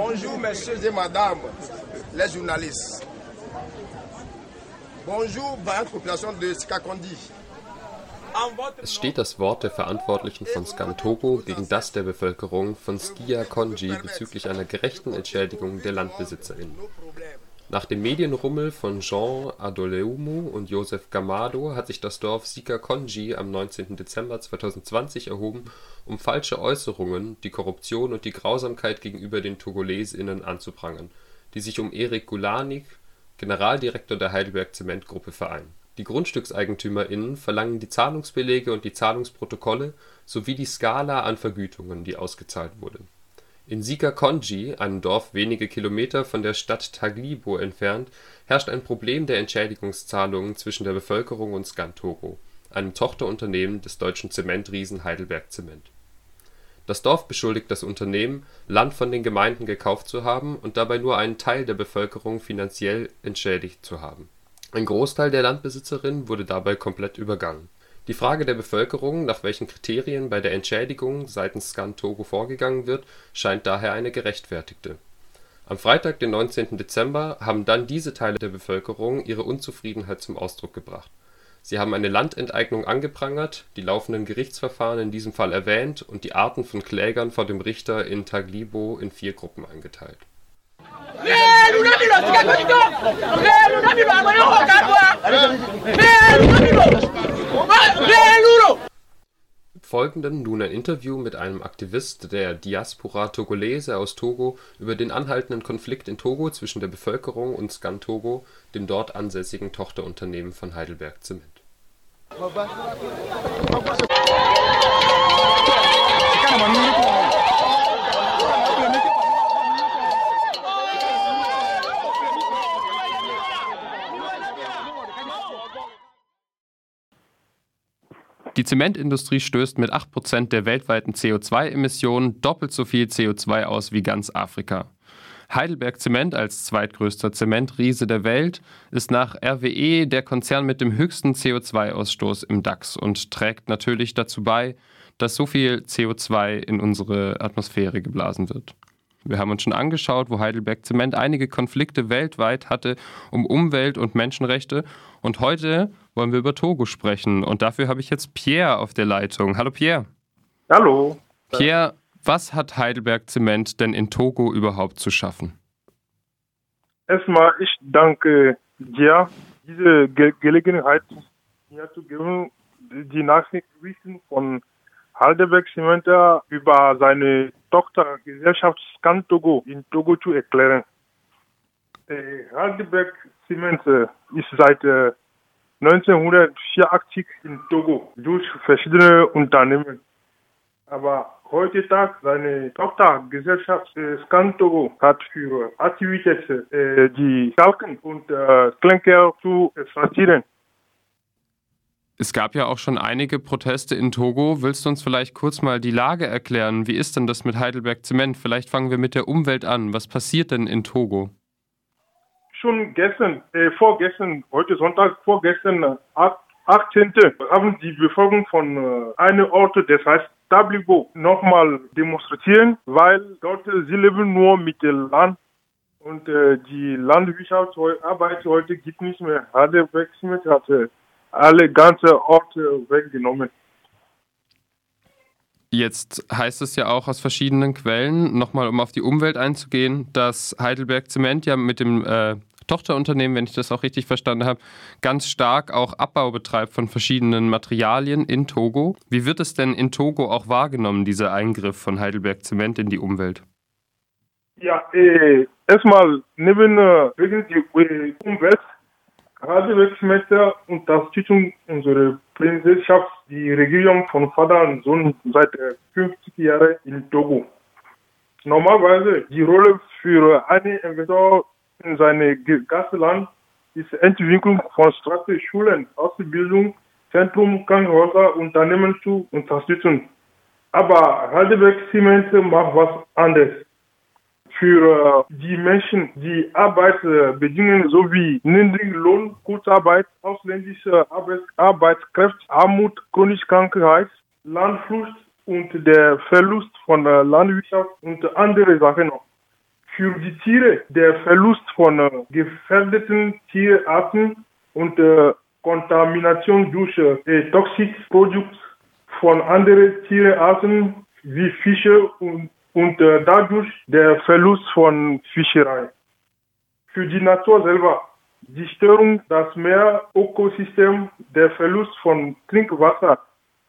Bonjour, messieurs et madame, les journalistes. Bonjour, vaillante population de Sikakondi. Es steht das Wort der Verantwortlichen von Skantogo gegen das der Bevölkerung von Skia Konji bezüglich einer gerechten Entschädigung der LandbesitzerInnen. Nach dem Medienrummel von Jean Adoleumu und Joseph Gamado hat sich das Dorf Sika Konji am 19. Dezember 2020 erhoben, um falsche Äußerungen, die Korruption und die Grausamkeit gegenüber den TogolesInnen anzuprangern, die sich um Erik Gulanik, Generaldirektor der Heidelberg Zement Gruppe vereinen. Die GrundstückseigentümerInnen verlangen die Zahlungsbelege und die Zahlungsprotokolle sowie die Skala an Vergütungen, die ausgezahlt wurde. In Sika-Konji, einem Dorf wenige Kilometer von der Stadt Taglibo entfernt, herrscht ein Problem der Entschädigungszahlungen zwischen der Bevölkerung und Skantogo, einem Tochterunternehmen des deutschen Zementriesen Heidelberg Zement. Das Dorf beschuldigt das Unternehmen, Land von den Gemeinden gekauft zu haben und dabei nur einen Teil der Bevölkerung finanziell entschädigt zu haben. Ein Großteil der Landbesitzerinnen wurde dabei komplett übergangen. Die Frage der Bevölkerung, nach welchen Kriterien bei der Entschädigung seitens Skan-Togo vorgegangen wird, scheint daher eine gerechtfertigte. Am Freitag, den 19. Dezember, haben dann diese Teile der Bevölkerung ihre Unzufriedenheit zum Ausdruck gebracht. Sie haben eine Landenteignung angeprangert, die laufenden Gerichtsverfahren in diesem Fall erwähnt und die Arten von Klägern vor dem Richter in Taglibo in vier Gruppen eingeteilt. Folgenden nun ein Interview mit einem Aktivist der Diaspora Togolese aus Togo über den anhaltenden Konflikt in Togo zwischen der Bevölkerung und Skan-Togo, dem dort ansässigen Tochterunternehmen von Heidelberg Zement. Die Zementindustrie stößt mit 8% der weltweiten CO2-Emissionen doppelt so viel CO2 aus wie ganz Afrika. Heidelberg Zement als zweitgrößter Zementriese der Welt ist nach RWE der Konzern mit dem höchsten CO2-Ausstoß im DAX und trägt natürlich dazu bei, dass so viel CO2 in unsere Atmosphäre geblasen wird. Wir haben uns schon angeschaut, wo Heidelberg Zement einige Konflikte weltweit hatte um Umwelt- und Menschenrechte. Und heute wollen wir über Togo sprechen. Und dafür habe ich jetzt Pierre auf der Leitung. Hallo Pierre. Hallo. Pierre, was hat Heidelberg Zement denn in Togo überhaupt zu schaffen? Erstmal, ich danke dir, diese Ge Gelegenheit mir zu geben, die Nachrichten von Heidelberg Zement über seine Tochtergesellschaft Scan Togo in Togo zu erklären. Äh, Heidelberg Zement ist seit 1984 in Togo durch verschiedene Unternehmen. Aber heutzutage seine Tochtergesellschaft äh, Scan Togo hat für Aktivitäten äh, die Kalken und äh, Klinker zu exportieren. Es gab ja auch schon einige Proteste in Togo. Willst du uns vielleicht kurz mal die Lage erklären? Wie ist denn das mit Heidelberg Zement? Vielleicht fangen wir mit der Umwelt an. Was passiert denn in Togo? Schon gestern, äh, vorgestern, heute Sonntag, vorgestern, 18. haben die Bevölkerung von äh, einem Ort, das heißt Tablibo, nochmal demonstrieren, weil dort sie leben nur mit dem Land und äh, die Landwirtschaftsarbeit heute gibt nicht mehr. Heidelberg Zement hat äh, alle ganze Orte weggenommen. Jetzt heißt es ja auch aus verschiedenen Quellen, nochmal um auf die Umwelt einzugehen, dass Heidelberg Zement ja mit dem äh, Tochterunternehmen, wenn ich das auch richtig verstanden habe, ganz stark auch Abbau betreibt von verschiedenen Materialien in Togo. Wie wird es denn in Togo auch wahrgenommen, dieser Eingriff von Heidelberg Zement in die Umwelt? Ja, äh, erstmal neben äh, die Umwelt Radiowerksmeister Unterstützung unserer Präsidentschaft die Regierung von Vater und Sohn seit 50 Jahren in Togo. Normalerweise die Rolle für einen Investor in seinem Gastland ist Entwicklung von Straßen, Schulen, Ausbildung, Zentrum, Krankenhäuser, Unternehmen zu unterstützen. Aber Heidelberg Zement macht was anderes für die Menschen, die Arbeitsbedingungen sowie Niedriglohn, Kurzarbeit, ausländische Arbeits Arbeitskräfte, Armut, chronisch Krankheit, Landflucht und der Verlust von der Landwirtschaft und andere Sachen noch. Für die Tiere der Verlust von äh, gefährdeten Tierarten und äh, Kontamination durch äh, Toxikprodukte von anderen Tierarten wie Fische und, und äh, dadurch der Verlust von Fischerei. Für die Natur selber die Störung das Meerökosystem, der Verlust von Trinkwasser,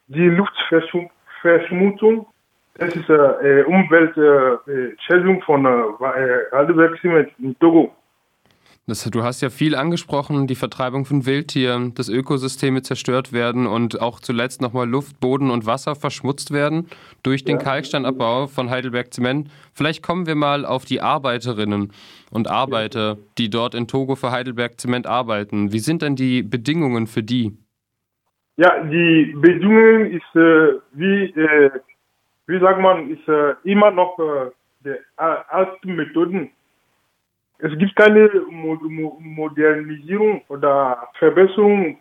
die Luftverschmutzung, das ist äh, Umweltschädigung von äh, Heidelberg Zement in Togo. Das, du hast ja viel angesprochen, die Vertreibung von Wildtieren, dass Ökosysteme zerstört werden und auch zuletzt nochmal Luft, Boden und Wasser verschmutzt werden durch den ja. Kalksteinabbau von Heidelberg Zement. Vielleicht kommen wir mal auf die Arbeiterinnen und Arbeiter, die dort in Togo für Heidelberg Zement arbeiten. Wie sind denn die Bedingungen für die? Ja, die Bedingungen ist äh, wie, äh, wie sagt man, ist äh, immer noch äh, die alten Methoden es gibt keine Modernisierung oder Verbesserung.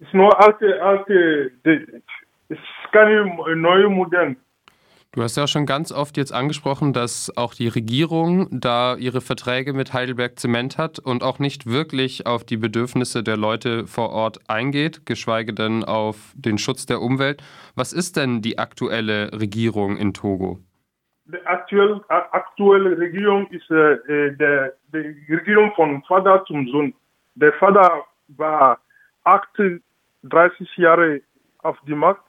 Es ist nur alte, alte, es ist keine neue Modern. Du hast ja schon ganz oft jetzt angesprochen, dass auch die Regierung da ihre Verträge mit Heidelberg Zement hat und auch nicht wirklich auf die Bedürfnisse der Leute vor Ort eingeht, geschweige denn auf den Schutz der Umwelt. Was ist denn die aktuelle Regierung in Togo? die aktuelle, aktuelle Regierung ist äh, äh, die Regierung von Vater zum Sohn. Der Vater war 38 Jahre auf die Macht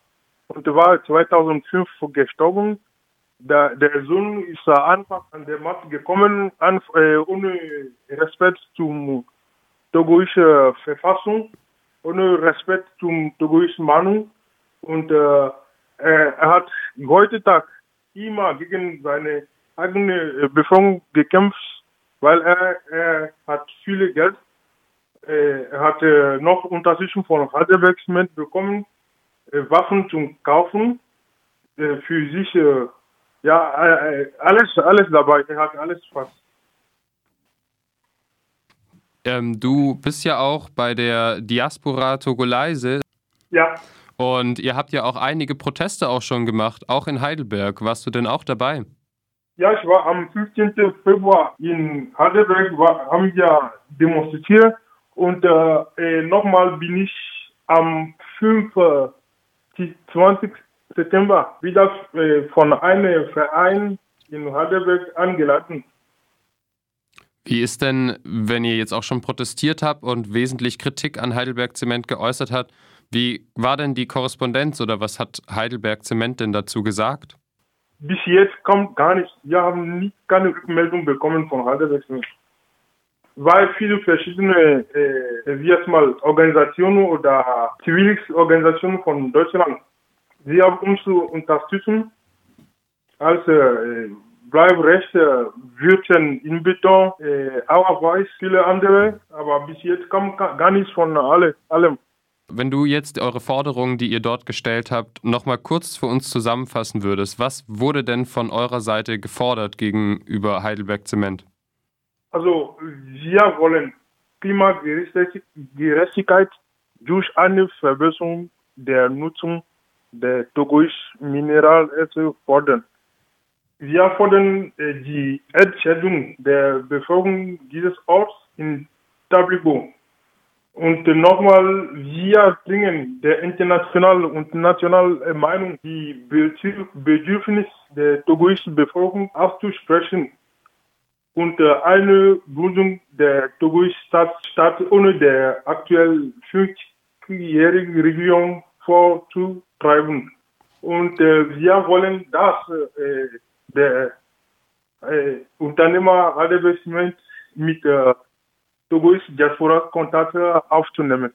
und war 2005 gestorben. Der, der Sohn ist einfach an der Macht gekommen, an, äh, ohne Respekt zum togoischen Verfassung, ohne Respekt zum togoischen Meinung. Und äh, er hat heute Tag immer gegen seine eigene äh, Bevölkerung gekämpft, weil er, er hat viel Geld. Äh, er hat noch Unterstützung von Cement bekommen, äh, Waffen zum Kaufen, für sich, ja, alles, alles dabei. Er hat alles fast. Ähm, du bist ja auch bei der Diaspora Togolaise. Ja. Und ihr habt ja auch einige Proteste auch schon gemacht, auch in Heidelberg. Warst du denn auch dabei? Ja, ich war am 15. Februar in Heidelberg, war, haben wir demonstriert und äh, äh nochmal bin ich am 25. September wieder äh, von einem Verein in Heidelberg angeladen. Wie ist denn, wenn ihr jetzt auch schon protestiert habt und wesentlich Kritik an Heidelberg Zement geäußert habt, wie war denn die Korrespondenz oder was hat Heidelberg Zement denn dazu gesagt? Bis jetzt kommt gar nichts. Wir haben nie keine Rückmeldung bekommen von Heidelberg Zement. Weil viele verschiedene, äh, wie jetzt mal, Organisationen oder Zivilorganisationen von Deutschland, sie haben uns zu unterstützen als äh, Bleibrechte, Würden in Beton, äh, Voice, viele andere, aber bis jetzt kommt gar nichts von alle, allem. Wenn du jetzt eure Forderungen, die ihr dort gestellt habt, nochmal kurz für uns zusammenfassen würdest, was wurde denn von eurer Seite gefordert gegenüber Heidelberg Zement? Also wir wollen Klimagerechtigkeit durch eine Verbesserung der Nutzung der togoischen Mineralerze fordern. Wir fordern äh, die Entschädigung der Bevölkerung dieses Orts in Tabligo und nochmal, wir bringen der internationalen und nationalen Meinung die Bedürfnisse der togoischen Bevölkerung aufzusprechen und eine Gründung der togoischen Stadt, ohne der aktuell 50-jährigen Regierung vorzutreiben. Und äh, wir wollen, dass äh, der äh, Unternehmer Radebesiment mit äh, Togo's Diaspora Kontakte aufzunehmen.